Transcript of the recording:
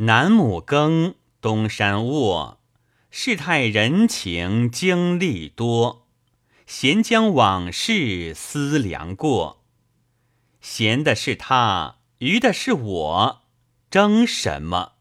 南亩耕，东山卧，世态人情经历多，闲将往事思量过，闲的是他，余的是我，争什么？